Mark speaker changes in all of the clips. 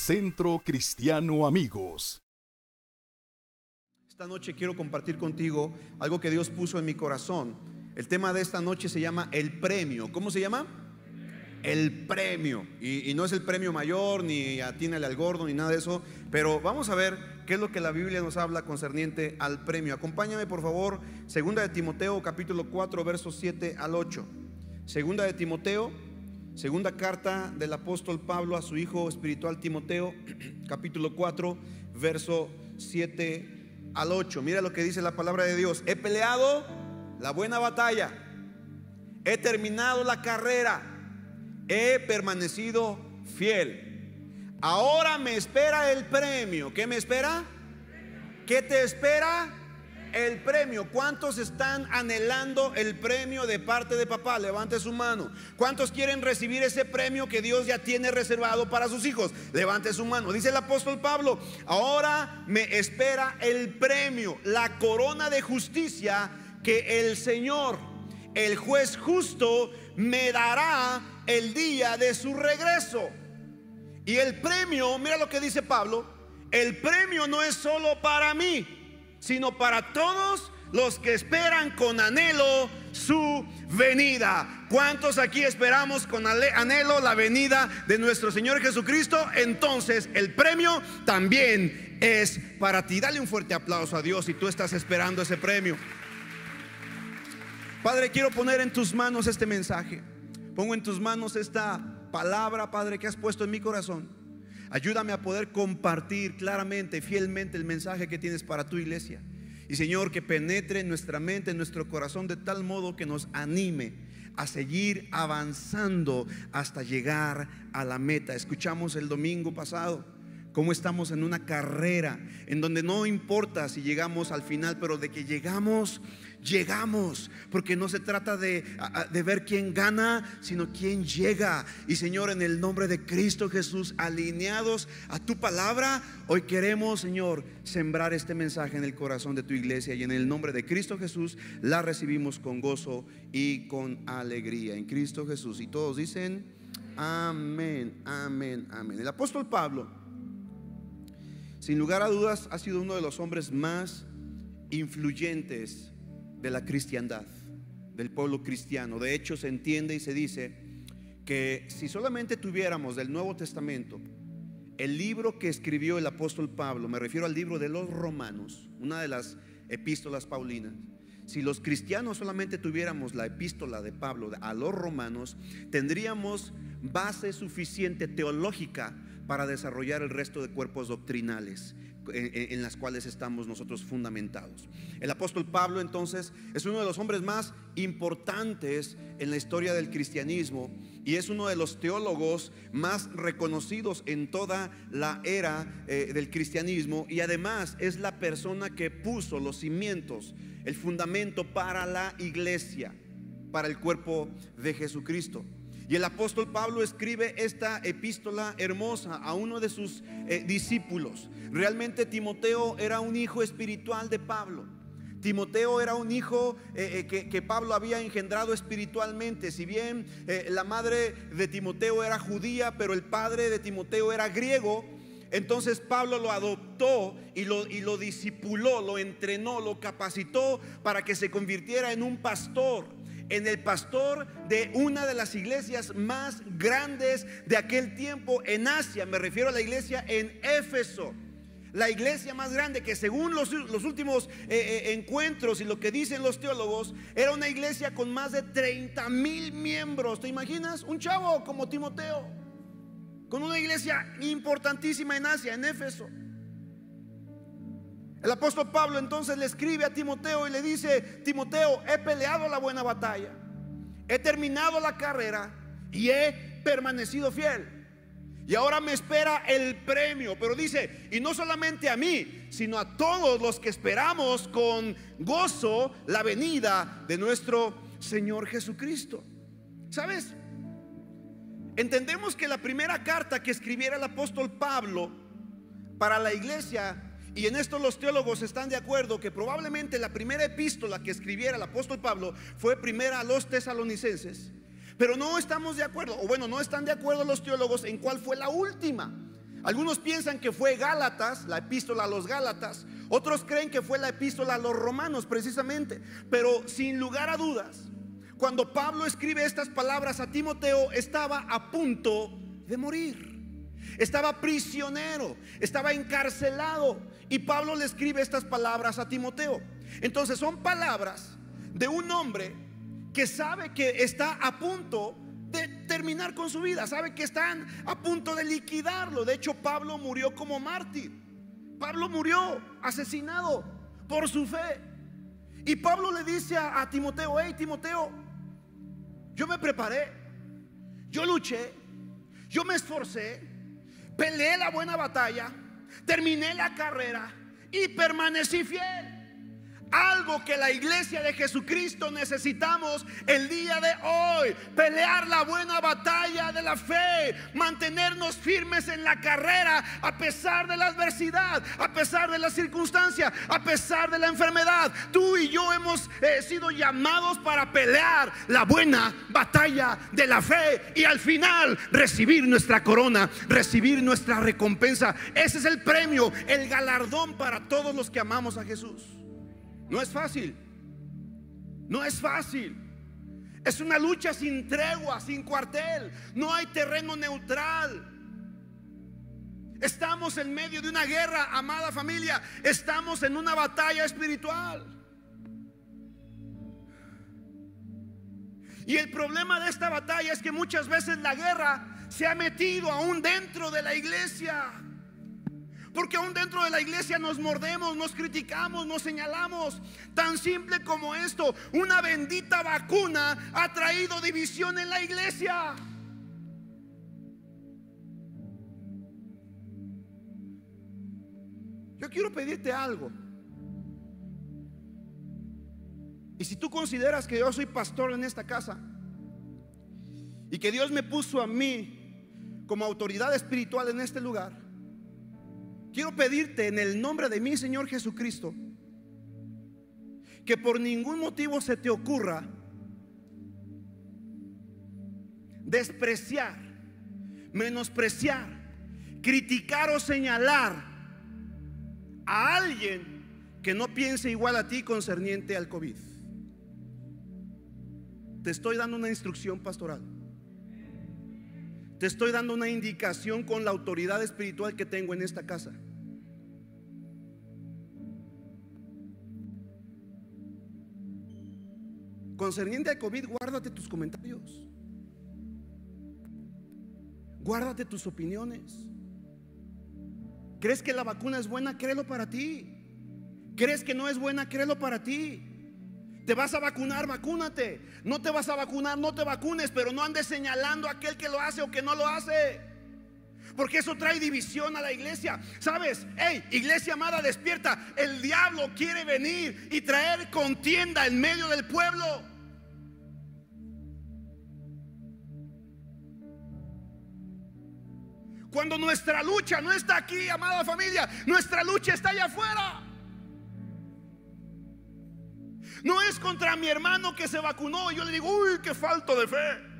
Speaker 1: Centro Cristiano Amigos.
Speaker 2: Esta noche quiero compartir contigo algo que Dios puso en mi corazón. El tema de esta noche se llama el premio. ¿Cómo se llama? El premio. Y, no es el premio mayor, ni atínale al gordo, ni nada de eso. Pero vamos a ver qué es lo que la Biblia nos habla concerniente al premio. Acompáñame, por favor, segunda de Timoteo, capítulo 4, versos 7 al 8. Segunda de Timoteo, segunda carta del apóstol Pablo a su hijo espiritual Timoteo, capítulo 4, verso 7 al 8. Mira lo que dice la palabra de Dios. He peleado la buena batalla. He terminado la carrera he permanecido fiel. Ahora me espera el premio. ¿Qué me espera? ¿Qué te espera? El premio. ¿Cuántos están anhelando el premio de parte de papá? Levante su mano. ¿Cuántos quieren recibir ese premio que Dios ya tiene reservado para sus hijos? Levante su mano. Dice el apóstol Pablo, ahora me espera el premio, la corona de justicia que el Señor, el juez justo, me dará el día de su regreso. Y el premio, mira lo que dice Pablo, el premio no es solo para mí, sino para todos los que esperan con anhelo su venida. ¿Cuántos aquí esperamos con anhelo la venida de nuestro Señor Jesucristo? Entonces el premio también es para ti. Dale un fuerte aplauso a Dios si tú estás esperando ese premio. Padre, quiero poner en tus manos este mensaje. Pongo en tus manos esta palabra, Padre, que has puesto en mi corazón. Ayúdame a poder compartir claramente, fielmente el mensaje que tienes para tu iglesia. Y Señor, que penetre en nuestra mente, en nuestro corazón, de tal modo que nos anime a seguir avanzando hasta llegar a la meta. Escuchamos el domingo pasado cómo estamos en una carrera en donde no importa si llegamos al final, pero de que llegamos llegamos, porque no se trata de, ver quién gana, sino quién llega. Y Señor, en el nombre de Cristo Jesús, alineados a tu palabra, hoy queremos, Señor, sembrar este mensaje en el corazón de tu iglesia y en el nombre de Cristo Jesús la recibimos con gozo y con alegría. En Cristo Jesús. Y todos dicen, amén, amén, amén. El apóstol Pablo, sin lugar a dudas, ha sido uno de los hombres más influyentes de la cristiandad, del pueblo cristiano. De hecho, se entiende y se dice que si solamente tuviéramos del Nuevo Testamento el libro que escribió el apóstol Pablo, me refiero al libro de los romanos, una de las epístolas paulinas, si los cristianos solamente tuviéramos la epístola de Pablo a los romanos, tendríamos base suficiente teológica para desarrollar el resto de cuerpos doctrinales en, las cuales estamos nosotros fundamentados. El apóstol Pablo entonces es uno de los hombres más importantes en la historia del cristianismo y es uno de los teólogos más reconocidos en toda la era eh, del cristianismo y además es la persona que puso los cimientos, el fundamento para la iglesia, para el cuerpo de Jesucristo. Y el apóstol Pablo escribe esta epístola hermosa a uno de sus eh, discípulos. Realmente Timoteo era un hijo espiritual de Pablo. Timoteo era un hijo eh, eh, que, Pablo había engendrado espiritualmente. Si bien la madre de Timoteo era judía, pero el padre de Timoteo era griego, entonces Pablo lo adoptó y lo, y lo discipuló, lo entrenó, lo capacitó para que se convirtiera en un pastor en el pastor de una de las iglesias más grandes de aquel tiempo en Asia. Me refiero a la iglesia en Éfeso. La iglesia más grande que según los, últimos eh, eh, encuentros y lo que dicen los teólogos, era una iglesia con más de 30 mil miembros. ¿Te imaginas? Un chavo como Timoteo, con una iglesia importantísima en Asia, en Éfeso. El apóstol Pablo entonces le escribe a Timoteo y le dice, Timoteo, he peleado la buena batalla, he terminado la carrera y he permanecido fiel. Y ahora me espera el premio, pero dice, y no solamente a mí, sino a todos los que esperamos con gozo la venida de nuestro Señor Jesucristo. ¿Sabes? Entendemos que la primera carta que escribiera el apóstol Pablo para la iglesia y en esto los teólogos están de acuerdo que probablemente la primera epístola que escribiera el apóstol Pablo fue primera a los tesalonicenses. Pero no estamos de acuerdo, o bueno, no están de acuerdo los teólogos en cuál fue la última. Algunos piensan que fue Gálatas, la epístola a los Gálatas. Otros creen que fue la epístola a los romanos precisamente. Pero sin lugar a dudas, cuando Pablo escribe estas palabras a Timoteo, estaba a punto de morir. Estaba prisionero, estaba encarcelado. Y Pablo le escribe estas palabras a Timoteo. Entonces son palabras de un hombre que sabe que está a punto de terminar con su vida, sabe que están a punto de liquidarlo. De hecho, Pablo murió como mártir. Pablo murió asesinado por su fe. Y Pablo le dice a, Timoteo, hey Timoteo, yo me preparé, yo luché, yo me esforcé, peleé la buena batalla, terminé la carrera y permanecí fiel. Algo que la iglesia de Jesucristo necesitamos el día de hoy. Pelear la buena batalla de la fe. Mantenernos firmes en la carrera a pesar de la adversidad, a pesar de la circunstancia, a pesar de la enfermedad. Tú y yo hemos eh, sido llamados para pelear la buena batalla de la fe y al final recibir nuestra corona, recibir nuestra recompensa. Ese es el premio, el galardón para todos los que amamos a Jesús. No es fácil. No es fácil. Es una lucha sin tregua, sin cuartel. No hay terreno neutral. Estamos en medio de una guerra, amada familia. Estamos en una batalla espiritual. Y el problema de esta batalla es que muchas veces la guerra se ha metido aún dentro de la iglesia. Porque aún dentro de la iglesia nos mordemos, nos criticamos, nos señalamos. Tan simple como esto, una bendita vacuna ha traído división en la iglesia. Yo quiero pedirte algo. Y si tú consideras que yo soy pastor en esta casa y que Dios me puso a mí como autoridad espiritual en este lugar, Quiero pedirte en el nombre de mi Señor Jesucristo que por ningún motivo se te ocurra despreciar, menospreciar, criticar o señalar a alguien que no piense igual a ti concerniente al COVID. Te estoy dando una instrucción pastoral. Te estoy dando una indicación con la autoridad espiritual que tengo en esta casa. Concerniente al COVID, guárdate tus comentarios. Guárdate tus opiniones. ¿Crees que la vacuna es buena? Créelo para ti. ¿Crees que no es buena? Créelo para ti. Te vas a vacunar, vacúnate. No te vas a vacunar, no te vacunes, pero no andes señalando a aquel que lo hace o que no lo hace. Porque eso trae división a la iglesia. ¿Sabes? Hey, iglesia amada, despierta. El diablo quiere venir y traer contienda en medio del pueblo. Cuando nuestra lucha no está aquí, amada familia, nuestra lucha está allá afuera. No es contra mi hermano que se vacunó. Yo le digo, uy, qué falto de fe.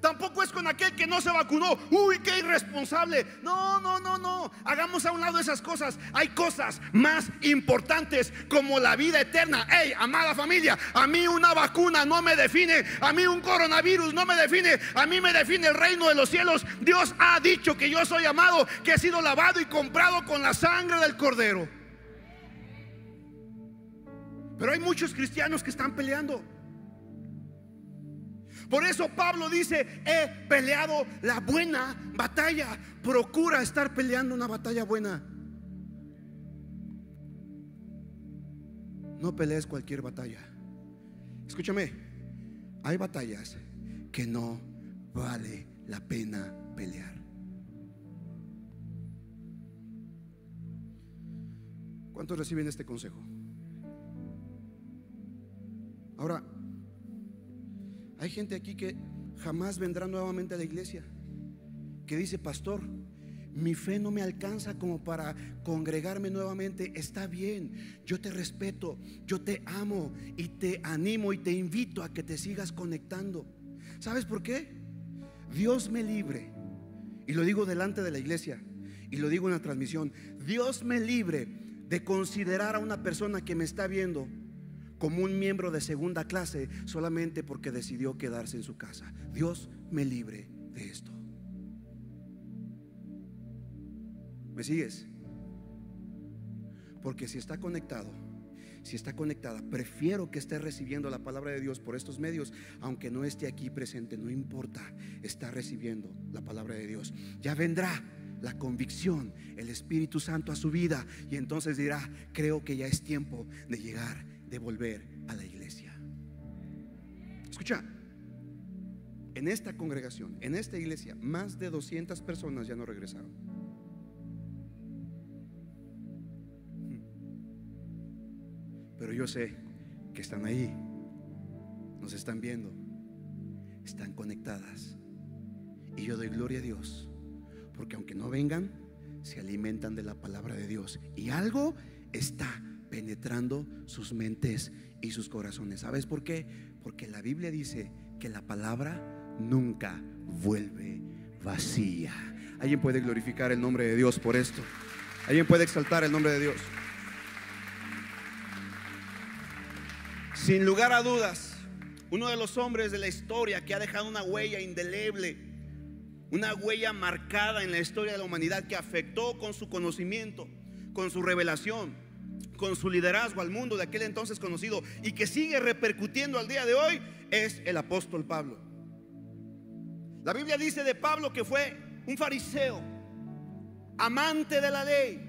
Speaker 2: Tampoco es con aquel que no se vacunó. Uy, qué irresponsable. No, no, no, no. Hagamos a un lado esas cosas. Hay cosas más importantes como la vida eterna. Hey, amada familia, a mí una vacuna no me define. A mí un coronavirus no me define. A mí me define el reino de los cielos. Dios ha dicho que yo soy amado, que he sido lavado y comprado con la sangre del cordero. Pero hay muchos cristianos que están peleando. Por eso Pablo dice, he peleado la buena batalla. Procura estar peleando una batalla buena. No pelees cualquier batalla. Escúchame, hay batallas que no vale la pena pelear. ¿Cuántos reciben este consejo? Ahora, hay gente aquí que jamás vendrá nuevamente a la iglesia, que dice, pastor, mi fe no me alcanza como para congregarme nuevamente. Está bien, yo te respeto, yo te amo y te animo y te invito a que te sigas conectando. ¿Sabes por qué? Dios me libre y lo digo delante de la iglesia, y lo digo en la transmisión, Dios me libre de considerar a una persona que me está viendo como un miembro de segunda clase solamente porque decidió quedarse en su casa. Dios me libre de esto. ¿Me sigues? Porque si está conectado, si está conectada, prefiero que esté recibiendo la palabra de Dios por estos medios, aunque no esté aquí presente, no importa, está recibiendo la palabra de Dios. Ya vendrá la convicción, el Espíritu Santo a su vida y entonces dirá, creo que ya es tiempo de llegar, de volver a la iglesia. Escucha, en esta congregación, en esta iglesia, más de 200 personas ya no regresaron. Pero yo sé que están ahí, nos están viendo, están conectadas. Y yo doy gloria a Dios, porque aunque no vengan, se alimentan de la palabra de Dios. Y algo está penetrando sus mentes y sus corazones. ¿Sabes por qué? Porque la Biblia dice que la palabra nunca vuelve vacía. ¿Alguien puede glorificar el nombre de Dios por esto? ¿Alguien puede exaltar el nombre de Dios? Sin lugar a dudas, uno de los hombres de la historia que ha dejado una huella indeleble, una huella marcada en la historia de la humanidad que afectó con su conocimiento, con su revelación, con su liderazgo al mundo de aquel entonces conocido y que sigue repercutiendo al día de hoy, es el apóstol Pablo. La Biblia dice de Pablo que fue un fariseo, amante de la ley,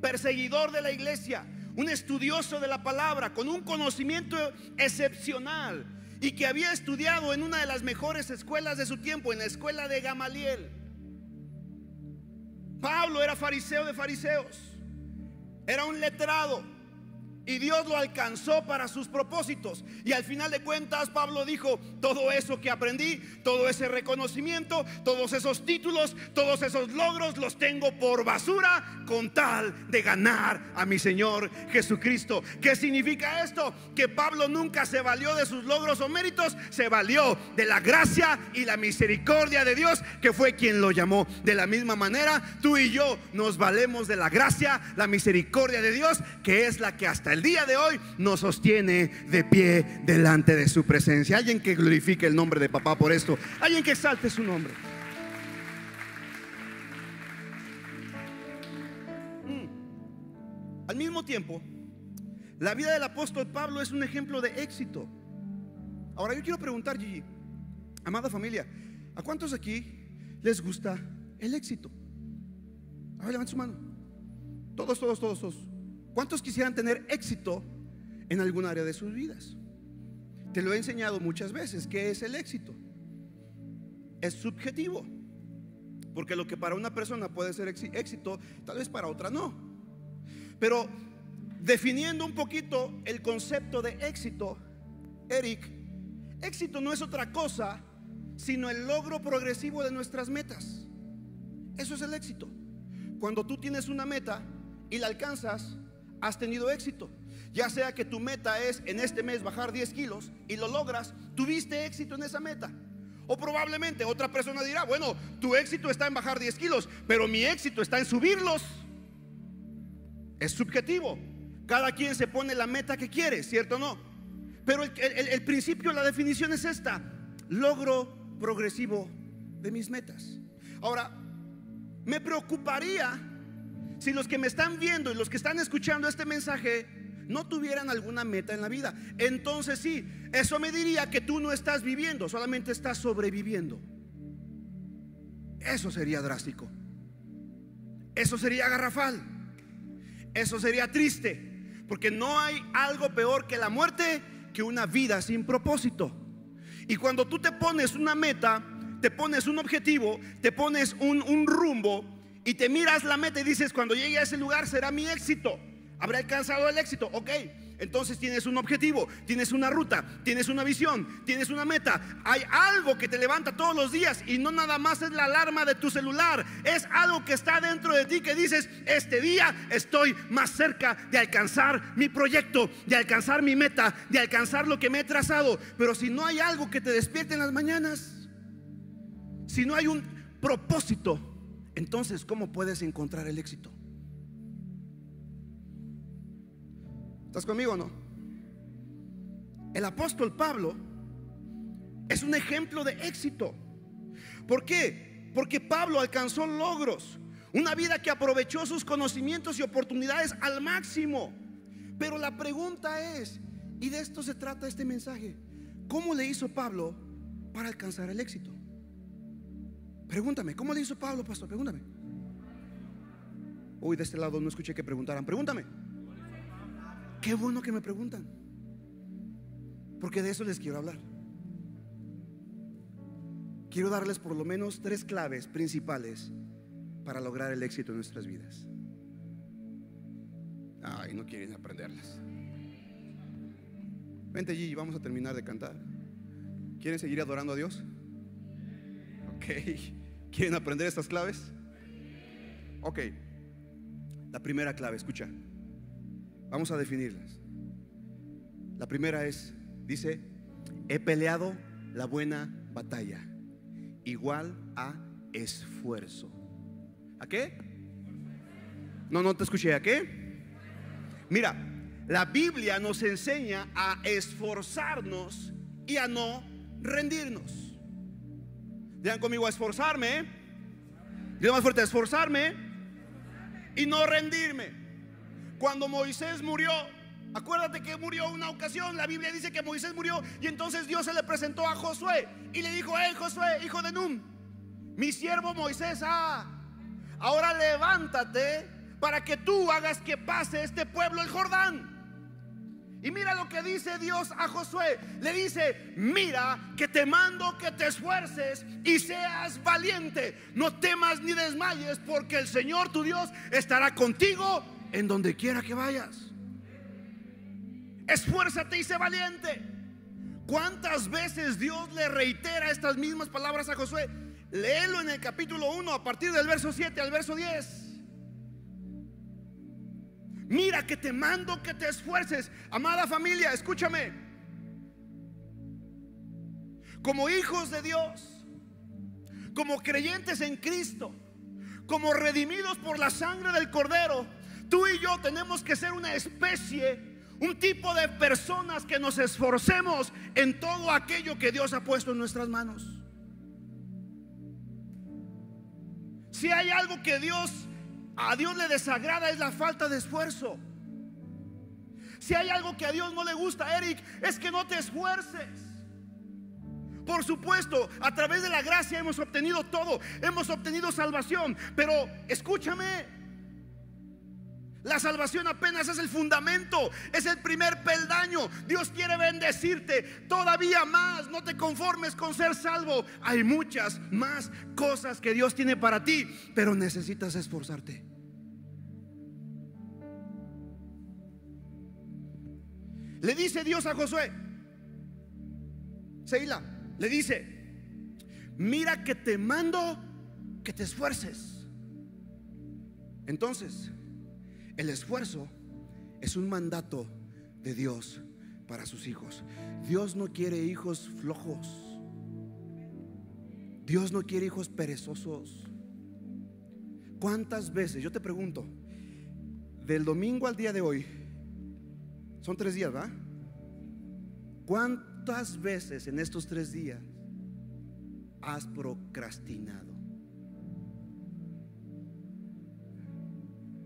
Speaker 2: perseguidor de la iglesia, un estudioso de la palabra, con un conocimiento excepcional y que había estudiado en una de las mejores escuelas de su tiempo, en la escuela de Gamaliel. Pablo era fariseo de fariseos, era un letrado, y Dios lo alcanzó para sus propósitos. Y al final de cuentas, Pablo dijo, todo eso que aprendí, todo ese reconocimiento, todos esos títulos, todos esos logros, los tengo por basura con tal de ganar a mi Señor Jesucristo. ¿Qué significa esto? Que Pablo nunca se valió de sus logros o méritos, se valió de la gracia y la misericordia de Dios, que fue quien lo llamó. De la misma manera, tú y yo nos valemos de la gracia, la misericordia de Dios, que es la que hasta el día de hoy nos sostiene de pie delante de su presencia. Alguien que glorifique el nombre de papá por esto. Alguien que exalte su nombre. Mm. Al mismo tiempo, la vida del apóstol Pablo es un ejemplo de éxito. Ahora yo quiero preguntar, Gigi, amada familia, ¿a cuántos aquí les gusta el éxito? A su mano. Todos, todos, todos, todos. ¿Cuántos quisieran tener éxito en algún área de sus vidas? Te lo he enseñado muchas veces. ¿Qué es el éxito? Es subjetivo. Porque lo que para una persona puede ser éxito, tal vez para otra no. Pero definiendo un poquito el concepto de éxito, Eric, éxito no es otra cosa sino el logro progresivo de nuestras metas. Eso es el éxito. Cuando tú tienes una meta y la alcanzas, has tenido éxito. Ya sea que tu meta es en este mes bajar 10 kilos y lo logras, tuviste éxito en esa meta. O probablemente otra persona dirá, bueno, tu éxito está en bajar 10 kilos, pero mi éxito está en subirlos. Es subjetivo. Cada quien se pone la meta que quiere, ¿cierto o no? Pero el, el principio, la definición es esta. Logro progresivo de mis metas. Ahora, me preocuparía si los que me están viendo y los que están escuchando este mensaje no tuvieran alguna meta en la vida, entonces sí, eso me diría que tú no estás viviendo, solamente estás sobreviviendo. Eso sería drástico. Eso sería garrafal. Eso sería triste. Porque no hay algo peor que la muerte que una vida sin propósito. Y cuando tú te pones una meta, te pones un objetivo, te pones un, un rumbo, y te miras la meta y dices, cuando llegue a ese lugar será mi éxito. Habré alcanzado el éxito. Ok, entonces tienes un objetivo, tienes una ruta, tienes una visión, tienes una meta. Hay algo que te levanta todos los días y no nada más es la alarma de tu celular. Es algo que está dentro de ti que dices, este día estoy más cerca de alcanzar mi proyecto, de alcanzar mi meta, de alcanzar lo que me he trazado. Pero si no hay algo que te despierte en las mañanas, si no hay un propósito, entonces ¿cómo puedes encontrar el éxito? ¿Estás conmigo o no? El apóstol Pablo es un ejemplo de éxito. ¿Por qué? Porque Pablo alcanzó logros, una vida que aprovechó sus conocimientos y oportunidades al máximo. Pero la pregunta es, y de esto se trata este mensaje, ¿cómo le hizo Pablo para alcanzar el éxito? Pregúntame, ¿cómo le hizo Pablo, pastor? Pregúntame. Uy, de este lado no escuché que preguntaran. Pregúntame. Qué bueno que me preguntan. Porque de eso les quiero hablar. Quiero darles por lo menos tres claves principales para lograr el éxito en nuestras vidas. Ay, no quieren aprenderlas. Vente allí vamos a terminar de cantar. ¿Quieren seguir adorando a Dios? Ok. ¿Quieren aprender estas claves? Ok. La primera clave, escucha. Vamos a definirlas. La primera es, dice, he peleado la buena batalla, igual a esfuerzo. ¿A qué? No, no te escuché. ¿A qué? Mira, la Biblia nos enseña a esforzarnos y a no rendirnos. Digan conmigo a esforzarme. Digan más fuerte, a esforzarme y no rendirme. Cuando Moisés murió, acuérdate que murió una ocasión, la Biblia dice que Moisés murió y entonces Dios se le presentó a Josué y le dijo, hey Josué, hijo de Nun, mi siervo Moisés, ah, ahora levántate para que tú hagas que pase este pueblo el Jordán. Y mira lo que dice Dios a Josué. Le dice, mira que te mando que te esfuerces y seas valiente. No temas ni desmayes porque el Señor tu Dios estará contigo en donde quiera que vayas. Esfuérzate y sé valiente. ¿Cuántas veces Dios le reitera estas mismas palabras a Josué? Léelo en el capítulo 1 a partir del verso 7 al verso 10. Mira que te mando que te esfuerces. Amada familia, escúchame. Como hijos de Dios, como creyentes en Cristo, como redimidos por la sangre del Cordero, tú y yo tenemos que ser una especie, un tipo de personas que nos esforcemos en todo aquello que Dios ha puesto en nuestras manos. Si hay algo que Dios a Dios le desagrada es la falta de esfuerzo. Si hay algo que a Dios no le gusta, Eric, es que no te esfuerces. Por supuesto, a través de la gracia hemos obtenido todo, hemos obtenido salvación, pero escúchame, la salvación apenas es el fundamento, es el primer peldaño. Dios quiere bendecirte todavía más. No te conformes con ser salvo. Hay muchas más cosas que Dios tiene para ti, pero necesitas esforzarte. Le dice Dios a Josué, Seila, le dice, mira que te mando que te esfuerces. Entonces, el esfuerzo es un mandato de Dios para sus hijos. Dios no quiere hijos flojos. Dios no quiere hijos perezosos. ¿Cuántas veces, yo te pregunto, del domingo al día de hoy, son tres días, ¿va? ¿Cuántas veces en estos tres días has procrastinado?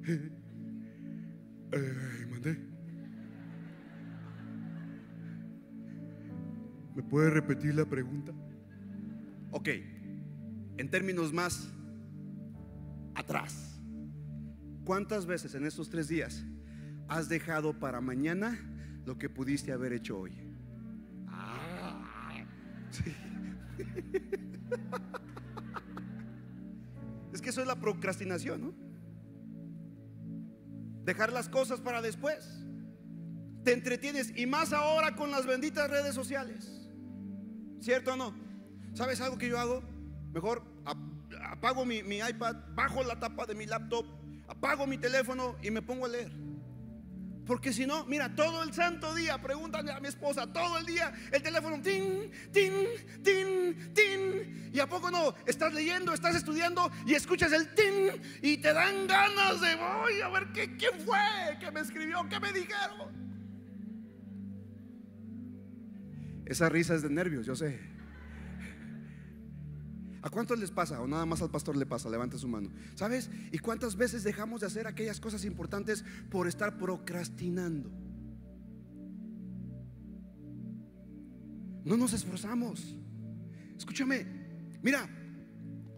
Speaker 2: Ay, mandé. ¿Me puede repetir la pregunta? Ok, en términos más atrás, ¿cuántas veces en estos tres días has dejado para mañana lo que pudiste haber hecho hoy? Ah, es que eso es la procrastinación, ¿no? Dejar las cosas para después. Te entretienes y más ahora con las benditas redes sociales. ¿Cierto o no? ¿Sabes algo que yo hago? Mejor apago mi, mi iPad, bajo la tapa de mi laptop, apago mi teléfono y me pongo a leer. Porque si no, mira, todo el santo día, pregúntale a mi esposa, todo el día el teléfono, tin, tin, tin, tin. ¿Y a poco no? Estás leyendo, estás estudiando y escuchas el tin y te dan ganas de, voy a ver qué, quién fue, qué me escribió, qué me dijeron. Esa risa es de nervios, yo sé. ¿A cuántos les pasa? O nada más al pastor le pasa, levante su mano. ¿Sabes? ¿Y cuántas veces dejamos de hacer aquellas cosas importantes por estar procrastinando? No nos esforzamos. Escúchame, Mira,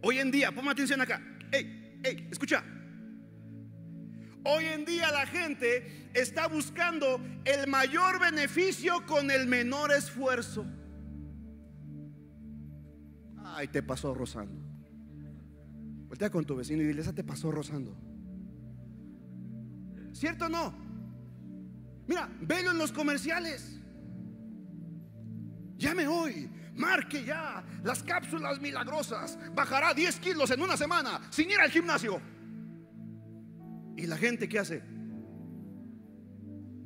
Speaker 2: hoy en día, ponme atención acá. Hey, hey, escucha. Hoy en día la gente está buscando el mayor beneficio con el menor esfuerzo. Ay, te pasó rozando. Voltea con tu vecino y dile, esa te pasó rozando. ¿Cierto o no? Mira, velo en los comerciales. Llame hoy. Marque ya las cápsulas milagrosas. Bajará 10 kilos en una semana sin ir al gimnasio. ¿Y la gente qué hace?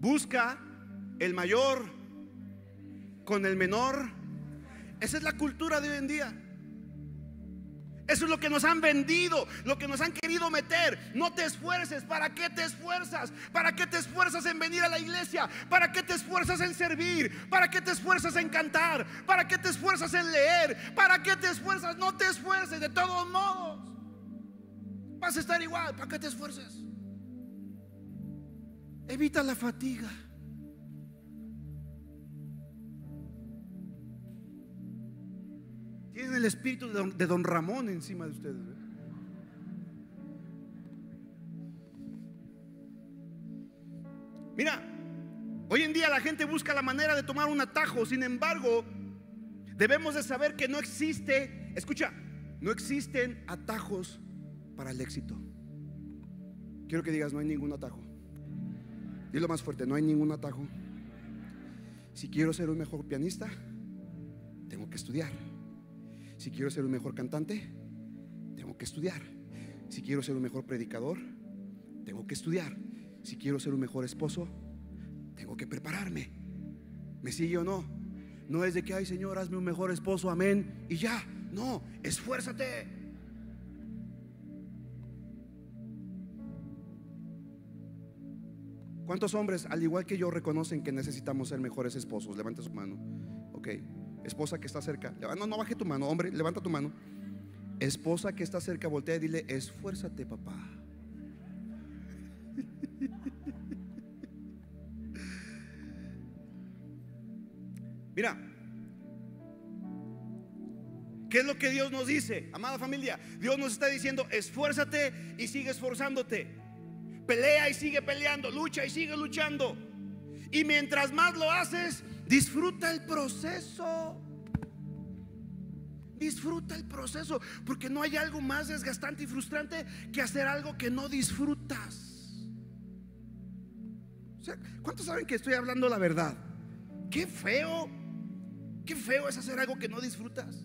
Speaker 2: Busca el mayor con el menor. Esa es la cultura de hoy en día. Eso es lo que nos han vendido, lo que nos han querido meter. No te esfuerces. ¿Para qué te esfuerzas? ¿Para qué te esfuerzas en venir a la iglesia? ¿Para qué te esfuerzas en servir? ¿Para qué te esfuerzas en cantar? ¿Para qué te esfuerzas en leer? ¿Para qué te esfuerzas? No te esfuerces de todos modos. Vas a estar igual. ¿Para qué te esfuerces? Evita la fatiga. El espíritu de don, Ramón encima de ustedes. Mira, hoy en día la gente busca la manera de tomar un atajo, sin embargo, debemos de saber que no existe, escucha, no existen atajos para el éxito. Quiero que digas, no hay ningún atajo. Dilo más fuerte, no hay ningún atajo. Si quiero ser un mejor pianista, tengo que estudiar. Si quiero ser un mejor cantante, tengo que estudiar. Si quiero ser un mejor predicador, tengo que estudiar. Si quiero ser un mejor esposo, tengo que prepararme. ¿Me sigue o no? No es de que, ay Señor, hazme un mejor esposo, amén, y ya. No, esfuérzate. ¿Cuántos hombres, al igual que yo, reconocen que necesitamos ser mejores esposos? Levante su mano. Ok esposa que está cerca, no, no baje tu mano, hombre, levanta tu mano. Esposa que está cerca, voltea y dile, esfuérzate, papá. Mira, ¿qué es lo que Dios nos dice, amada familia? Dios nos está diciendo, esfuérzate y sigue esforzándote. Pelea y sigue peleando, lucha y sigue luchando. Y mientras más lo haces, Disfruta el proceso. Disfruta el proceso, porque no hay algo más desgastante y frustrante que hacer algo que no disfrutas. ¿Cuántos saben que estoy hablando la verdad? Qué feo, qué feo es hacer algo que no disfrutas.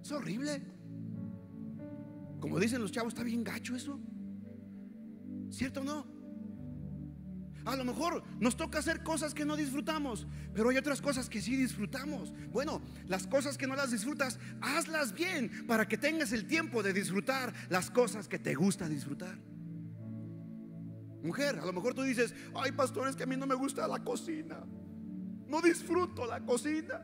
Speaker 2: Es horrible. Como dicen los chavos, está bien gacho eso. ¿Cierto o no? A lo mejor nos toca hacer cosas que no disfrutamos, pero hay otras cosas que sí disfrutamos. Bueno, las cosas que no las disfrutas, hazlas bien para que tengas el tiempo de disfrutar las cosas que te gusta disfrutar. Mujer, a lo mejor tú dices, ay pastores que a mí no me gusta la cocina. No disfruto la cocina.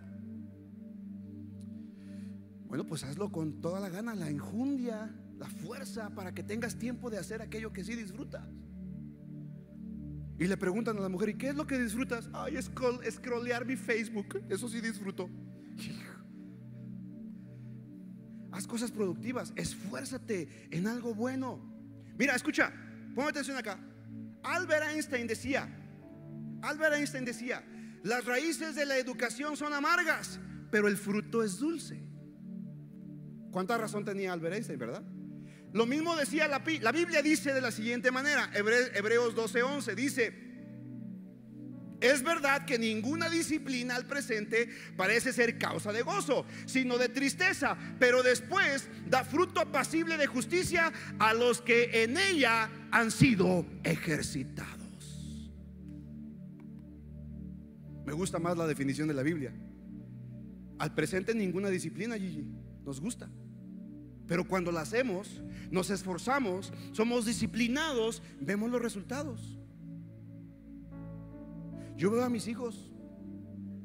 Speaker 2: Bueno, pues hazlo con toda la gana, la enjundia, la fuerza para que tengas tiempo de hacer aquello que sí disfrutas. Y le preguntan a la mujer, ¿y qué es lo que disfrutas? Ay, es scrollear mi Facebook. Eso sí disfruto. Haz cosas productivas. Esfuérzate en algo bueno. Mira, escucha, ponme atención acá. Albert Einstein decía, Albert Einstein decía, las raíces de la educación son amargas, pero el fruto es dulce. ¿Cuánta razón tenía Albert Einstein, verdad? Lo mismo decía la, Biblia, dice de la siguiente manera, Hebreos 12:11, dice, es verdad que ninguna disciplina al presente parece ser causa de gozo, sino de tristeza, pero después da fruto apacible de justicia a los que en ella han sido ejercitados. Me gusta más la definición de la Biblia. Al presente ninguna disciplina, Gigi. nos gusta. Pero cuando lo hacemos, nos esforzamos, somos disciplinados, vemos los resultados. Yo veo a mis hijos,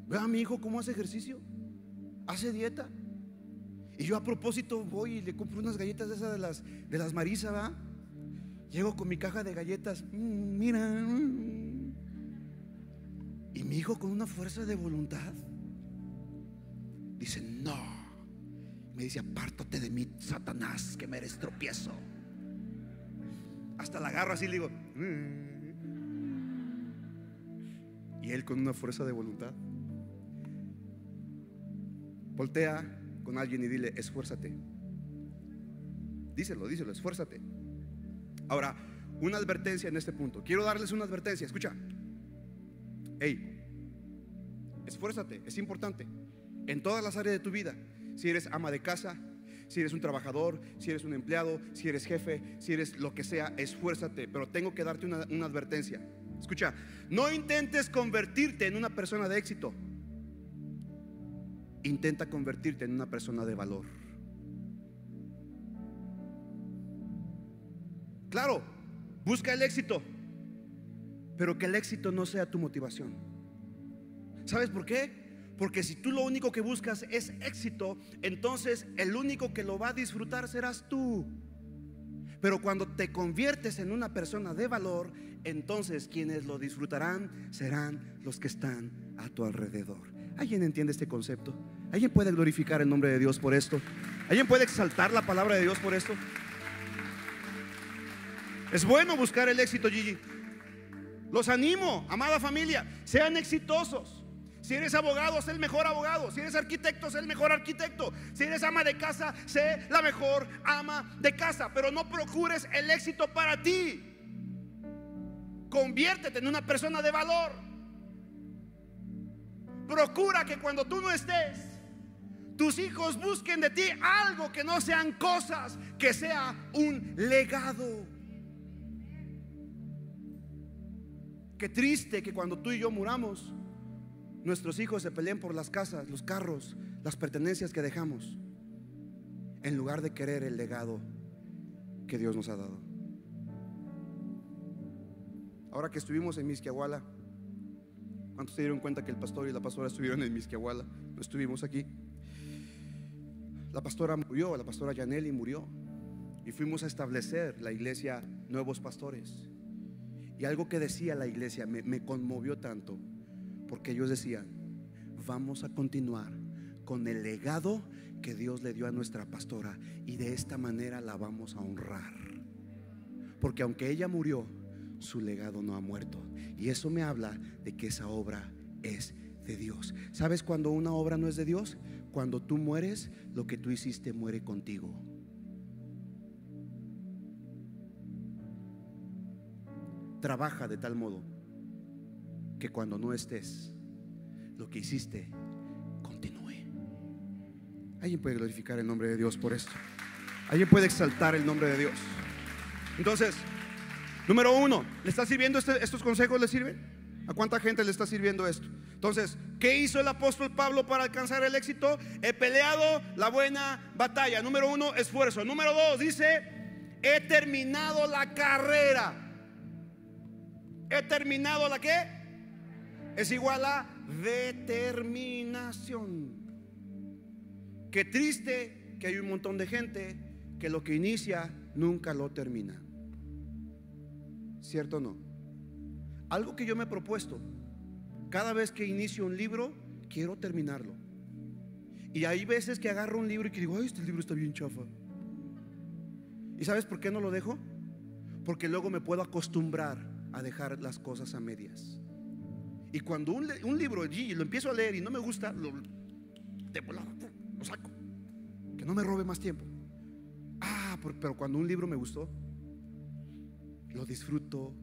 Speaker 2: veo a mi hijo cómo hace ejercicio, hace dieta. Y yo a propósito voy y le compro unas galletas de esas de las, de las Marisa, ¿va? Llego con mi caja de galletas, mm, mira. Mm. Y mi hijo con una fuerza de voluntad dice, no. Me dice, apártate de mí, Satanás, que me eres tropiezo. Hasta la agarro así y le digo, mm". y él con una fuerza de voluntad. Voltea con alguien y dile, esfuérzate. Díselo, díselo, esfuérzate. Ahora, una advertencia en este punto. Quiero darles una advertencia. Escucha. Hey, esfuérzate, es importante. En todas las áreas de tu vida. Si eres ama de casa, si eres un trabajador, si eres un empleado, si eres jefe, si eres lo que sea, esfuérzate. Pero tengo que darte una, advertencia. Escucha, no intentes convertirte en una persona de éxito. Intenta convertirte en una persona de valor. Claro, busca el éxito, pero que el éxito no sea tu motivación. ¿Sabes por qué? Porque si tú lo único que buscas es éxito, entonces el único que lo va a disfrutar serás tú. Pero cuando te conviertes en una persona de valor, entonces quienes lo disfrutarán serán los que están a tu alrededor. ¿Alguien entiende este concepto? ¿Alguien puede glorificar el nombre de Dios por esto? ¿Alguien puede exaltar la palabra de Dios por esto? Es bueno buscar el éxito, Gigi. Los animo, amada familia, sean exitosos. Si eres abogado, sé el mejor abogado. Si eres arquitecto, sé el mejor arquitecto. Si eres ama de casa, sé la mejor ama de casa. Pero no procures el éxito para ti. Conviértete en una persona de valor. Procura que cuando tú no estés, tus hijos busquen de ti algo que no sean cosas, que sea un legado. Qué triste que cuando tú y yo muramos, nuestros hijos se peleen por las casas, los carros, las pertenencias que dejamos, en lugar de querer el legado que Dios nos ha dado. Ahora que estuvimos en Misquiahuala, ¿cuántos se dieron cuenta que el pastor y la pastora estuvieron en Misquiahuala? No estuvimos aquí. La pastora murió, la pastora Yaneli murió. Y fuimos a establecer la iglesia Nuevos Pastores. Y algo que decía la iglesia me, conmovió tanto, porque ellos decían, vamos a continuar con el legado que Dios le dio a nuestra pastora y de esta manera la vamos a honrar. Porque aunque ella murió, su legado no ha muerto. Y eso me habla de que esa obra es de Dios. ¿Sabes cuando una obra no es de Dios? Cuando tú mueres, lo que tú hiciste muere contigo. Trabaja de tal modo que cuando no estés, lo que hiciste continúe. Alguien puede glorificar el nombre de Dios por esto. Alguien puede exaltar el nombre de Dios. Entonces, número uno, ¿le está sirviendo este, estos consejos? ¿Le sirven? ¿A cuánta gente le está sirviendo esto? Entonces, ¿qué hizo el apóstol Pablo para alcanzar el éxito? He peleado la buena batalla. Número uno, esfuerzo. Número dos, dice, he terminado la carrera. He terminado la que es igual a determinación. Qué triste que hay un montón de gente que lo que inicia nunca lo termina. ¿Cierto o no? Algo que yo me he propuesto, cada vez que inicio un libro, quiero terminarlo. Y hay veces que agarro un libro y que digo, ay, este libro está bien chafa. ¿Y sabes por qué no lo dejo? Porque luego me puedo acostumbrar a dejar las cosas a medias. Y cuando un, libro allí lo empiezo a leer y no me gusta, lo, lo saco. Que no me robe más tiempo. Ah, pero cuando un libro me gustó, lo disfruto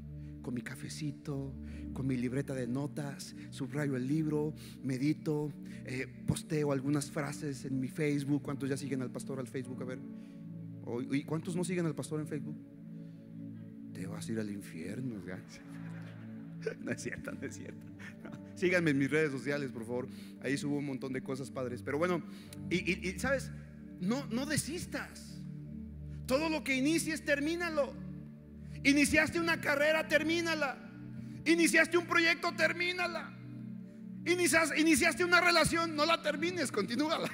Speaker 2: con mi cafecito, con mi libreta de notas, subrayo el libro, medito, eh, posteo algunas frases en mi Facebook. ¿Cuántos ya siguen al pastor al Facebook? A ver. ¿Y cuántos no siguen al pastor en Facebook? te vas a ir al infierno. No es cierto, no es cierto. Síganme en mis redes sociales, por favor. Ahí subo un montón de cosas, padres. Pero bueno, y, sabes, no, no desistas. Todo lo que inicies, termínalo. Iniciaste una carrera, termínala. Iniciaste un proyecto, termínala. Iniciaste, una relación, no la termines, continúala.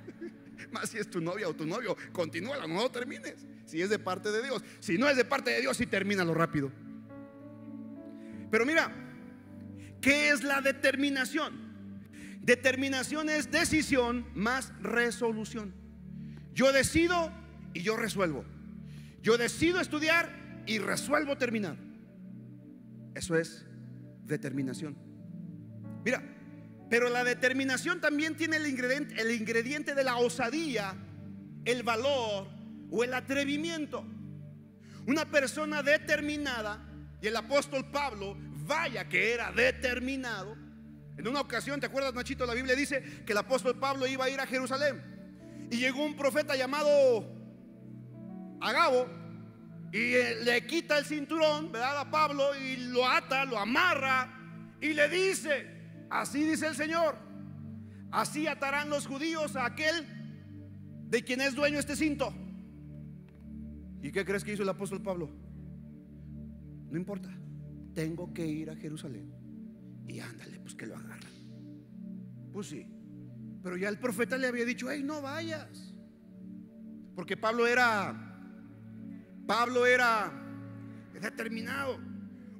Speaker 2: Más si es tu novia o tu novio, continúala, no lo termines. Si es de parte de Dios. Si no es de parte de Dios, sí termínalo rápido. Pero mira, ¿qué es la determinación? Determinación es decisión más resolución. Yo decido y yo resuelvo. Yo decido estudiar y resuelvo terminar. Eso es determinación. Mira, pero la determinación también tiene el ingrediente, el ingrediente de la osadía, el valor o el atrevimiento. Una persona determinada, y el apóstol Pablo, vaya que era determinado. En una ocasión, ¿te acuerdas, Nachito? La Biblia dice que el apóstol Pablo iba a ir a Jerusalén. Y llegó un profeta llamado Agabo y eh, le quita el cinturón, ¿verdad? A Pablo y lo ata, lo amarra y le dice, así dice el Señor, así atarán los judíos a aquel de quien es dueño este cinto. ¿Y qué crees que hizo el apóstol Pablo? No importa, tengo que ir a Jerusalén. Y ándale, pues que lo agarran. Pues sí. Pero ya el profeta le había dicho, hey, no vayas. Porque Pablo era, Pablo era determinado.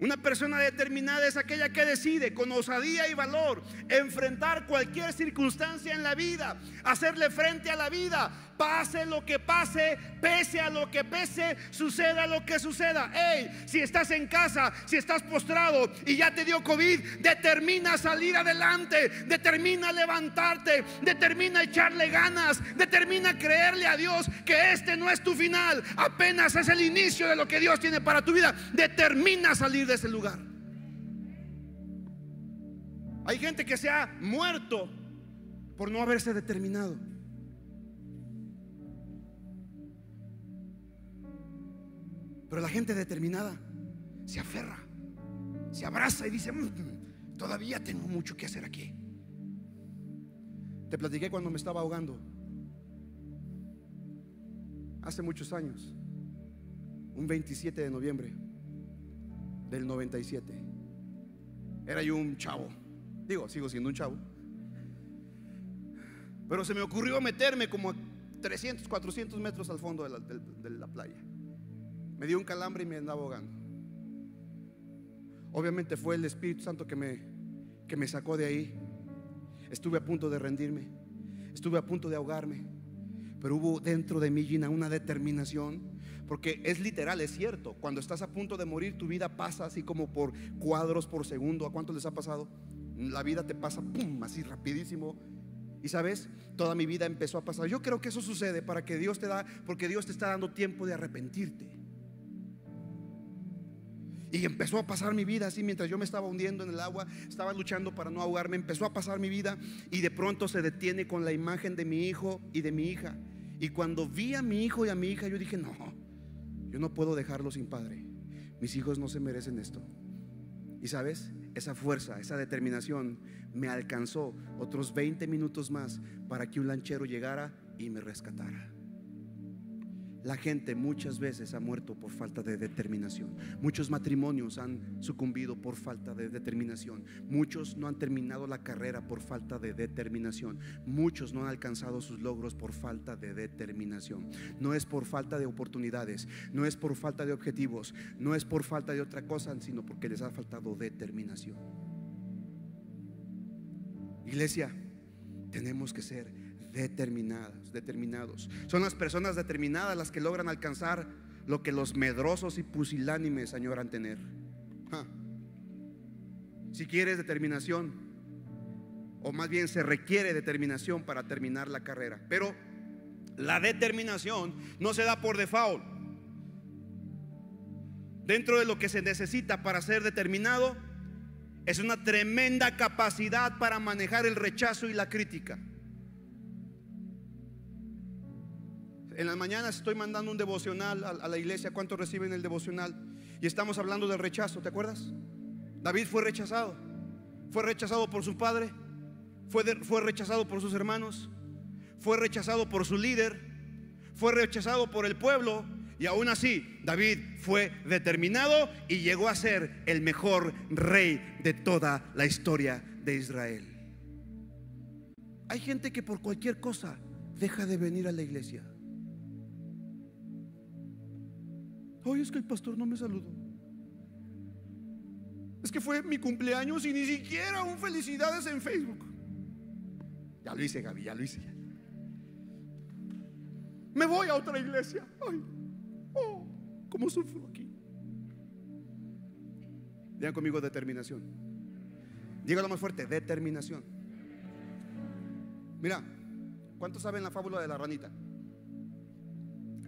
Speaker 2: Una persona determinada es aquella que decide con osadía y valor enfrentar cualquier circunstancia en la vida, hacerle frente a la vida, pase lo que pase, pese a lo que pese, suceda lo que suceda. Hey, si estás en casa, si estás postrado y ya te dio COVID, determina salir adelante, determina levantarte, determina echarle ganas, determina creerle a Dios que este no es tu final, apenas es el inicio de lo que Dios tiene para tu vida. Determina salir de ese lugar. Hay gente que se ha muerto por no haberse determinado. Pero la gente determinada se aferra, se abraza y dice, mm, todavía tengo mucho que hacer aquí. Te platiqué cuando me estaba ahogando. Hace muchos años, un 27 de noviembre del 97. Era yo un chavo. Digo, sigo siendo un chavo. Pero se me ocurrió meterme como a 300, 400 metros al fondo de la, de la playa. Me dio un calambre y me andaba ahogando. Obviamente fue el Espíritu Santo que me, que me sacó de ahí. Estuve a punto de rendirme. Estuve a punto de ahogarme. Pero hubo dentro de mí, Gina, una determinación. Porque es literal, es cierto. Cuando estás a punto de morir, tu vida pasa así como por cuadros por segundo. ¿A cuánto les ha pasado? La vida te pasa, pum, así rapidísimo. Y sabes, toda mi vida empezó a pasar. Yo creo que eso sucede para que Dios te da, porque Dios te está dando tiempo de arrepentirte. Y empezó a pasar mi vida así mientras yo me estaba hundiendo en el agua, estaba luchando para no ahogarme, empezó a pasar mi vida y de pronto se detiene con la imagen de mi hijo y de mi hija. Y cuando vi a mi hijo y a mi hija, yo dije, no, yo no puedo dejarlo sin padre. Mis hijos no se merecen esto. Y sabes, esa fuerza, esa determinación me alcanzó otros 20 minutos más para que un lanchero llegara y me rescatara. La gente muchas veces ha muerto por falta de determinación. Muchos matrimonios han sucumbido por falta de determinación. Muchos no han terminado la carrera por falta de determinación. Muchos no han alcanzado sus logros por falta de determinación. No es por falta de oportunidades, no es por falta de objetivos, no es por falta de otra cosa, sino porque les ha faltado determinación. Iglesia, tenemos que ser determinadas, determinados. Son las personas determinadas las que logran alcanzar lo que los medrosos y pusilánimes añoran tener. Si quieres determinación, o más bien se requiere determinación para terminar la carrera, pero la determinación no se da por default. Dentro de lo que se necesita para ser determinado, es una tremenda capacidad para manejar el rechazo y la crítica. En las mañanas estoy mandando un devocional a, la iglesia. ¿Cuántos reciben el devocional? Y estamos hablando del rechazo, ¿te acuerdas? David fue rechazado. Fue rechazado por su padre. Fue, fue rechazado por sus hermanos. fue rechazado por su líder, fue rechazado por el pueblo y aún así David fue determinado y llegó a ser el mejor rey de toda la historia de Israel. Hay gente que por cualquier cosa deja de venir a la iglesia. Hoy es que el pastor no me saludó. Es que fue mi cumpleaños y ni siquiera un felicidades en Facebook. Ya lo hice, Gaby, ya lo hice. Me voy a otra iglesia. Ay, oh, cómo sufro aquí. Digan conmigo determinación. Dígalo más fuerte, determinación. Mira, ¿cuántos saben la fábula de la ranita?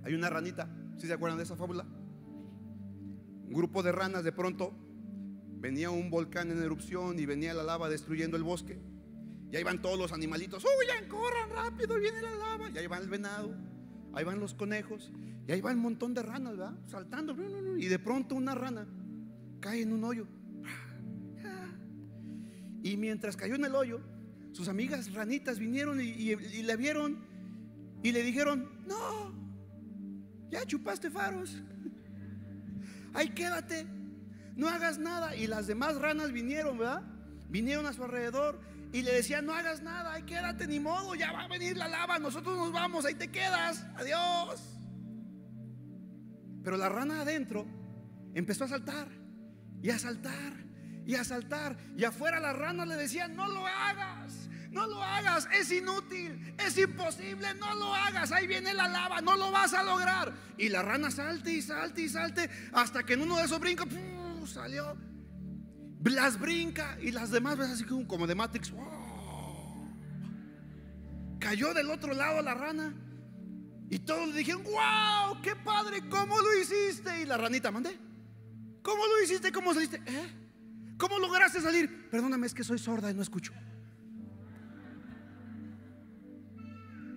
Speaker 2: Hay una ranita, ¿sí se acuerdan de esa fábula? Un grupo de ranas de pronto venía un volcán en erupción y venía la lava destruyendo el bosque. Y ahí van todos los animalitos, huyan, corran rápido, viene la lava. Y ahí va el venado, ahí van los conejos, y ahí va un montón de ranas, ¿verdad? Saltando. Y de pronto una rana cae en un hoyo. Y mientras cayó en el hoyo, sus amigas ranitas vinieron y, y le vieron y le dijeron, no, ya chupaste faros, ahí quédate no hagas nada. Y las demás ranas vinieron, ¿verdad? Vinieron a su alrededor y le decían, no hagas nada, ay, quédate, ni modo, ya va a venir la lava, nosotros nos vamos, ahí te quedas, adiós. Pero la rana adentro empezó a saltar y a saltar y a saltar. Y afuera las ranas le decían, no lo hagas, no lo hagas, es inútil, es imposible, no lo hagas, ahí viene la lava, no lo vas a lograr. Y la rana salte y salte y salte hasta que en uno de esos brincos salió, las brinca y las demás veces así como de Matrix. Cayó del otro lado la rana y todos le dijeron, wow, qué padre, ¿cómo lo hiciste? Y la ranita, mandé, ¿cómo lo hiciste? ¿Cómo saliste? ¿Eh? ¿Cómo lograste salir? Perdóname, es que soy sorda y no escucho.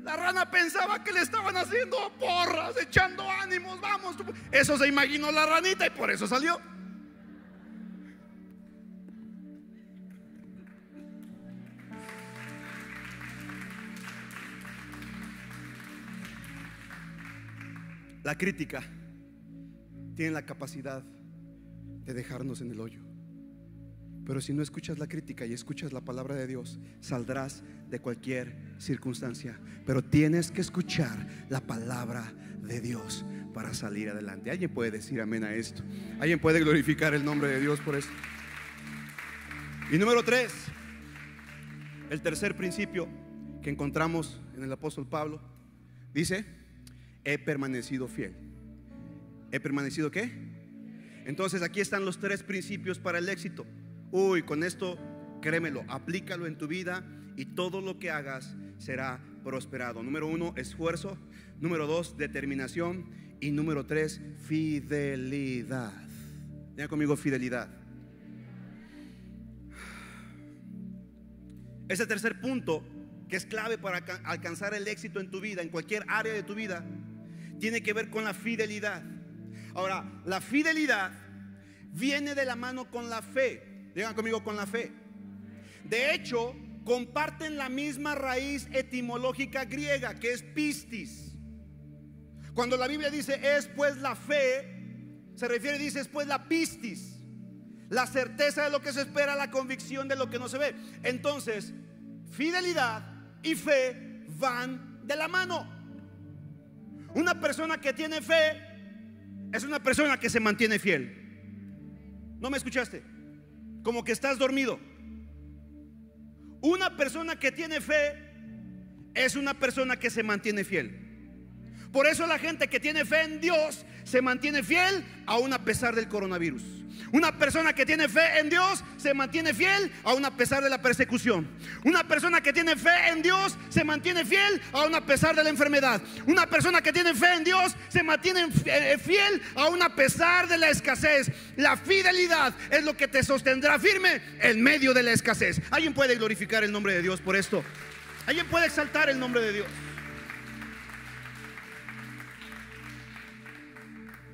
Speaker 2: La rana pensaba que le estaban haciendo porras, echando ánimos, vamos. Eso se imaginó la ranita y por eso salió. La crítica tiene la capacidad de dejarnos en el hoyo. Pero si no escuchas la crítica y escuchas la palabra de Dios, saldrás de cualquier circunstancia. Pero tienes que escuchar la palabra de Dios para salir adelante. ¿Alguien puede decir amén a esto? ¿Alguien puede glorificar el nombre de Dios por esto? Y número tres, el tercer principio que encontramos en el apóstol Pablo, dice, he permanecido fiel. ¿He permanecido qué? Entonces aquí están los tres principios para el éxito. Uy, con esto, créemelo, aplícalo en tu vida y todo lo que hagas será prosperado. Número uno, esfuerzo. Número dos, determinación. Y número tres, fidelidad. Diga conmigo fidelidad. Ese tercer punto, que es clave para alcanzar el éxito en tu vida, en cualquier área de tu vida, tiene que ver con la fidelidad. Ahora, la fidelidad viene de la mano con la fe. Digan conmigo con la fe. De hecho, comparten la misma raíz etimológica griega que es pistis. Cuando la Biblia dice es pues la fe, se refiere, dice es pues la pistis, la certeza de lo que se espera, la convicción de lo que no se ve. Entonces, fidelidad y fe van de la mano. Una persona que tiene fe es una persona que se mantiene fiel. ¿No me escuchaste? Como que estás dormido. Una persona que tiene fe es una persona que se mantiene fiel. Por eso la gente que tiene fe en Dios se mantiene fiel aún a pesar del coronavirus. Una persona que tiene fe en Dios se mantiene fiel aún a pesar de la persecución. Una persona que tiene fe en Dios se mantiene fiel aún a pesar de la enfermedad. Una persona que tiene fe en Dios se mantiene eh, fiel aún a pesar de la escasez. La fidelidad es lo que te sostendrá firme en medio de la escasez. ¿Alguien puede glorificar el nombre de Dios por esto? ¿Alguien puede exaltar el nombre de Dios?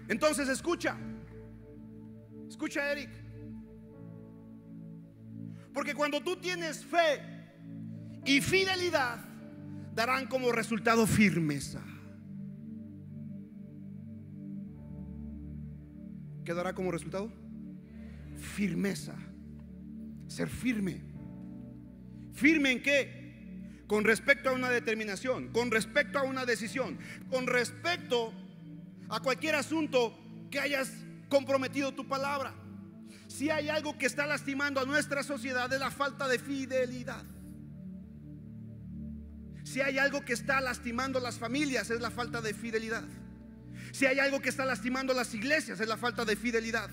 Speaker 2: Entonces escucha. Escucha, Eric. Porque cuando tú tienes fe y fidelidad, darán como resultado firmeza. ¿Qué dará como resultado? Firmeza. Ser firme. ¿Firme en qué? Con respecto a una determinación, con respecto a una decisión, con respecto a cualquier asunto que hayas comprometido tu palabra. Si hay algo que está lastimando a nuestra sociedad es la falta de fidelidad. Si hay algo que está lastimando a las familias es la falta de fidelidad. Si hay algo que está lastimando a las iglesias es la falta de fidelidad.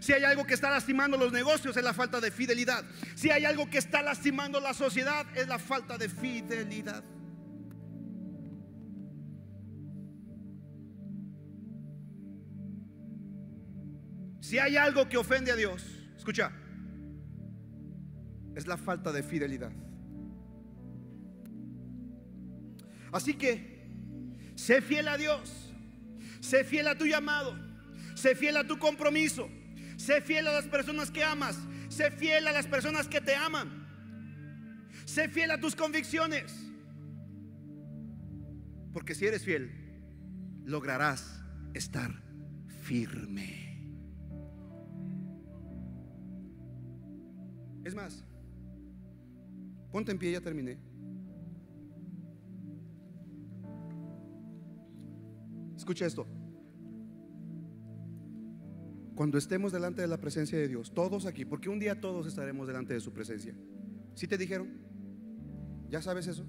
Speaker 2: Si hay algo que está lastimando los negocios es la falta de fidelidad. Si hay algo que está lastimando la sociedad es la falta de fidelidad. Si hay algo que ofende a Dios, escucha, es la falta de fidelidad. Así que, sé fiel a Dios, sé fiel a tu llamado, sé fiel a tu compromiso, sé fiel a las personas que amas, sé fiel a las personas que te aman, sé fiel a tus convicciones. Porque si eres fiel, lograrás estar firme. Es más, ponte en pie, ya terminé. Escucha esto. Cuando estemos delante de la presencia de Dios, todos aquí, porque un día todos estaremos delante de su presencia. ¿Sí te dijeron? ¿Ya sabes eso?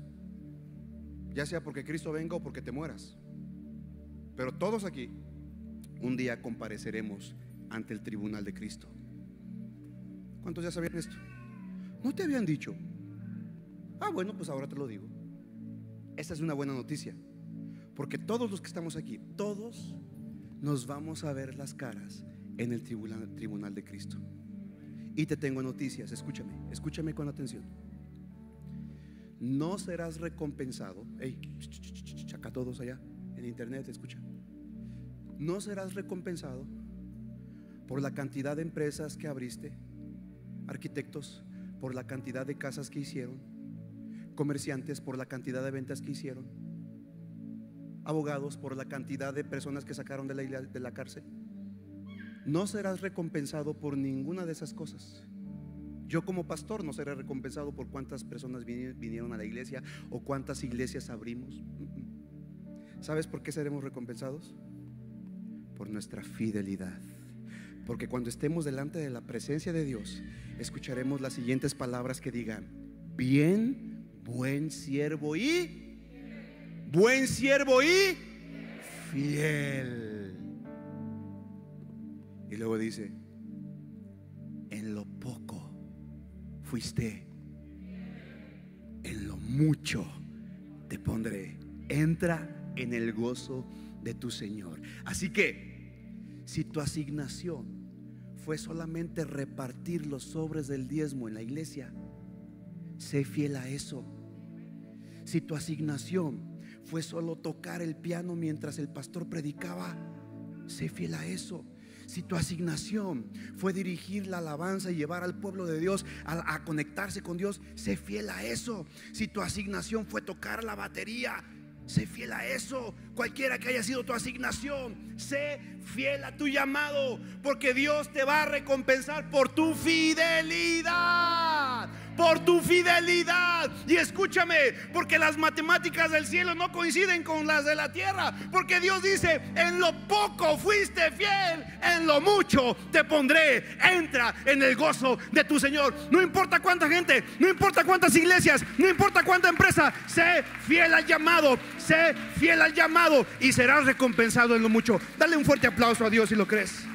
Speaker 2: Ya sea porque Cristo venga o porque te mueras. Pero todos aquí, un día compareceremos ante el tribunal de Cristo. ¿Cuántos ya sabían esto? ¿No te habían dicho? Ah, bueno, pues ahora te lo digo. Esta es una buena noticia. Porque todos los que estamos aquí, todos nos vamos a ver las caras en el tribunal, tribunal de Cristo. Y te tengo noticias, escúchame, escúchame con atención. No serás recompensado. Hey, acá todos allá en internet, escucha. No serás recompensado por la cantidad de empresas que abriste, arquitectos por la cantidad de casas que hicieron, comerciantes por la cantidad de ventas que hicieron, abogados por la cantidad de personas que sacaron de la, de la cárcel. No serás recompensado por ninguna de esas cosas. Yo como pastor no seré recompensado por cuántas personas vinieron a la iglesia o cuántas iglesias abrimos. ¿Sabes por qué seremos recompensados? Por nuestra fidelidad. Porque cuando estemos delante de la presencia de Dios, escucharemos las siguientes palabras que digan, bien, buen siervo y, buen siervo y fiel. Y luego dice, en lo poco fuiste, en lo mucho te pondré. Entra en el gozo de tu Señor. Así que si tu asignación fue solamente repartir los sobres del diezmo en la iglesia, sé fiel a eso. Si tu asignación fue solo tocar el piano mientras el pastor predicaba, sé fiel a eso. Si tu asignación fue dirigir la alabanza y llevar al pueblo de Dios a, conectarse con Dios, sé fiel a eso. Si tu asignación fue tocar la batería, Sé fiel a eso, cualquiera que haya sido tu asignación. Sé fiel a tu llamado, porque Dios te va a recompensar por tu fidelidad por tu fidelidad. Y escúchame, porque las matemáticas del cielo no coinciden con las de la tierra. Porque Dios dice, en lo poco fuiste fiel, en lo mucho te pondré. Entra en el gozo de tu Señor. No importa cuánta gente, no importa cuántas iglesias, no importa cuánta empresa, sé fiel al llamado, sé fiel al llamado y serás recompensado en lo mucho. Dale un fuerte aplauso a Dios si lo crees.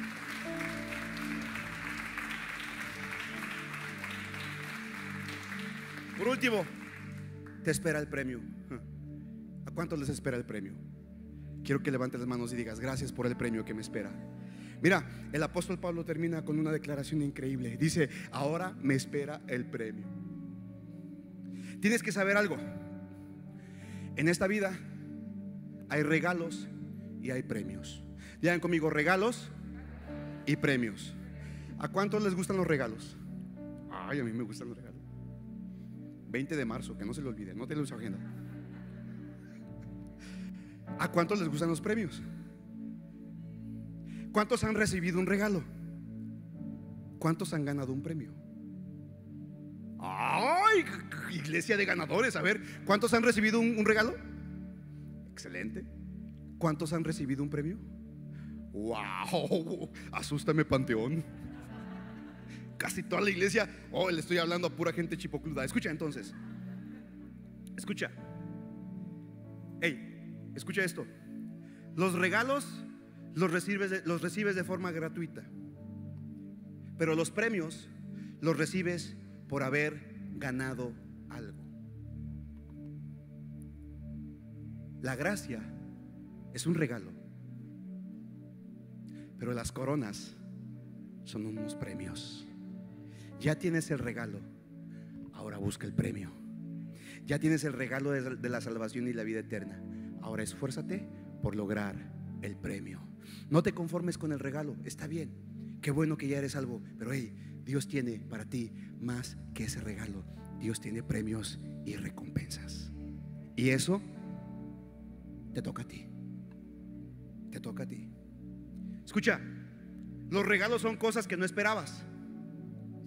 Speaker 2: Por último, te espera el premio. ¿A cuántos les espera el premio? Quiero que levantes las manos y digas, gracias por el premio que me espera. Mira, el apóstol Pablo termina con una declaración increíble. Dice, ahora me espera el premio. Tienes que saber algo. En esta vida hay regalos y hay premios. Digan conmigo, regalos y premios. ¿A cuántos les gustan los regalos? Ay, a mí me gustan los regalos. 20 de marzo, que no se le olvide, no te lo agenda. ¿A cuántos les gustan los premios? ¿Cuántos han recibido un regalo? ¿Cuántos han ganado un premio? ¡Ay! Iglesia de ganadores. A ver, ¿cuántos han recibido un, un regalo? Excelente. ¿Cuántos han recibido un premio? ¡Wow! Asústame, Panteón. Casi toda la iglesia. Oh, le estoy hablando a pura gente chipocluda. Escucha entonces. Escucha. Hey, escucha esto. Los regalos los recibes de, los recibes de forma gratuita. Pero los premios los recibes por haber ganado algo. La gracia es un regalo. Pero las coronas son unos premios. Ya tienes el regalo, ahora busca el premio. Ya tienes el regalo de, la salvación y la vida eterna. Ahora esfuérzate por lograr el premio. No te conformes con el regalo, está bien. Qué bueno que ya eres salvo, pero hey, Dios tiene para ti más que ese regalo. Dios tiene premios y recompensas. Y eso te toca a ti. Te toca a ti. Escucha, los regalos son cosas que no esperabas.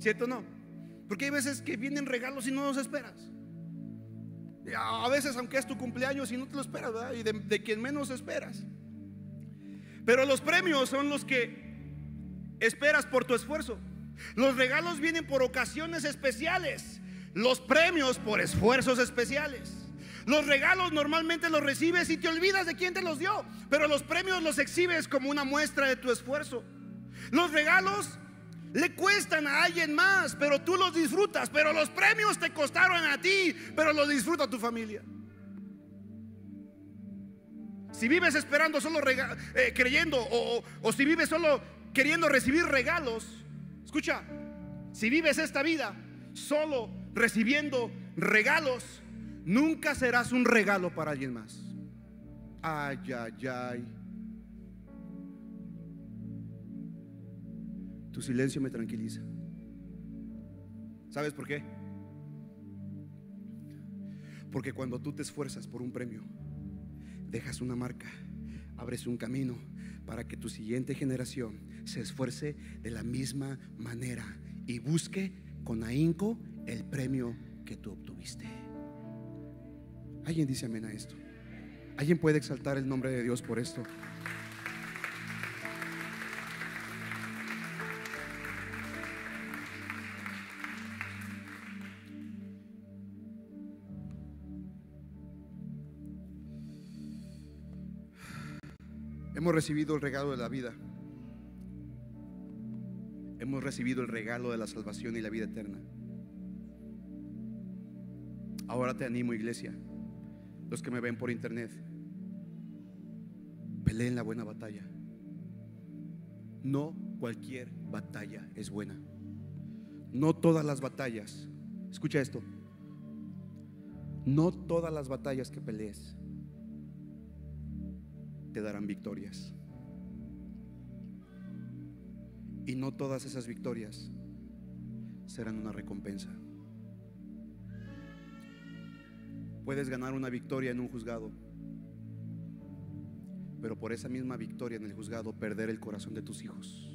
Speaker 2: ¿Cierto o no? Porque hay veces que vienen regalos y no los esperas. A veces, aunque es tu cumpleaños y no te lo esperas, ¿verdad? Y de, de quien menos esperas. Pero los premios son los que esperas por tu esfuerzo. Los regalos vienen por ocasiones especiales. Los premios por esfuerzos especiales. Los regalos normalmente los recibes y te olvidas de quién te los dio, pero los premios los exhibes como una muestra de tu esfuerzo. Los regalos le cuestan a alguien más, pero tú los disfrutas, pero los premios te costaron a ti, pero los disfruta tu familia. Si vives esperando solo eh, creyendo o, o si vives solo queriendo recibir regalos, escucha, si vives esta vida solo recibiendo regalos, Nunca serás un regalo para alguien más. Ay, ay, ay. Tu silencio me tranquiliza. ¿Sabes por qué? Porque cuando tú te esfuerzas por un premio, dejas una marca, abres un camino para que tu siguiente generación se esfuerce de la misma manera y busque con ahínco el premio que tú obtuviste. Alguien dice amén a esto. Alguien puede exaltar el nombre de Dios por esto. Hemos recibido el regalo de la vida. Hemos recibido el regalo de la salvación y la vida eterna. Ahora te animo, iglesia los que me ven por internet, peleen la buena batalla. No cualquier batalla es buena. No todas las batallas, escucha esto, no todas las batallas que pelees te darán victorias. Y no todas esas victorias serán una recompensa. Puedes ganar una victoria en un juzgado, pero por esa misma victoria en el juzgado perder el corazón de tus hijos.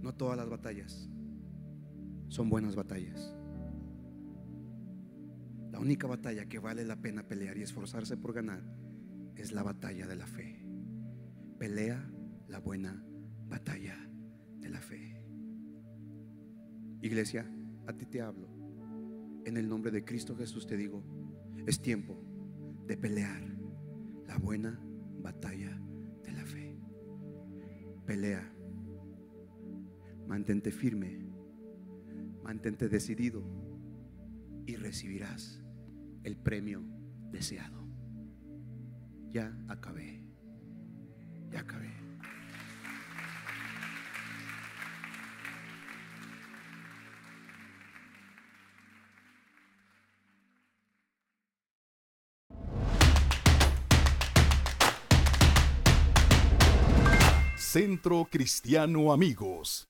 Speaker 2: No todas las batallas son buenas batallas. Única batalla que vale la pena pelear y esforzarse por ganar es la batalla de la fe. Pelea la buena batalla de la fe. Iglesia, a ti te hablo. En el nombre de Cristo Jesús te digo, es tiempo de pelear la buena batalla de la fe. Pelea. Mantente firme. Mantente decidido y recibirás el premio deseado. Ya acabé. Ya acabé.
Speaker 1: Centro Cristiano Amigos.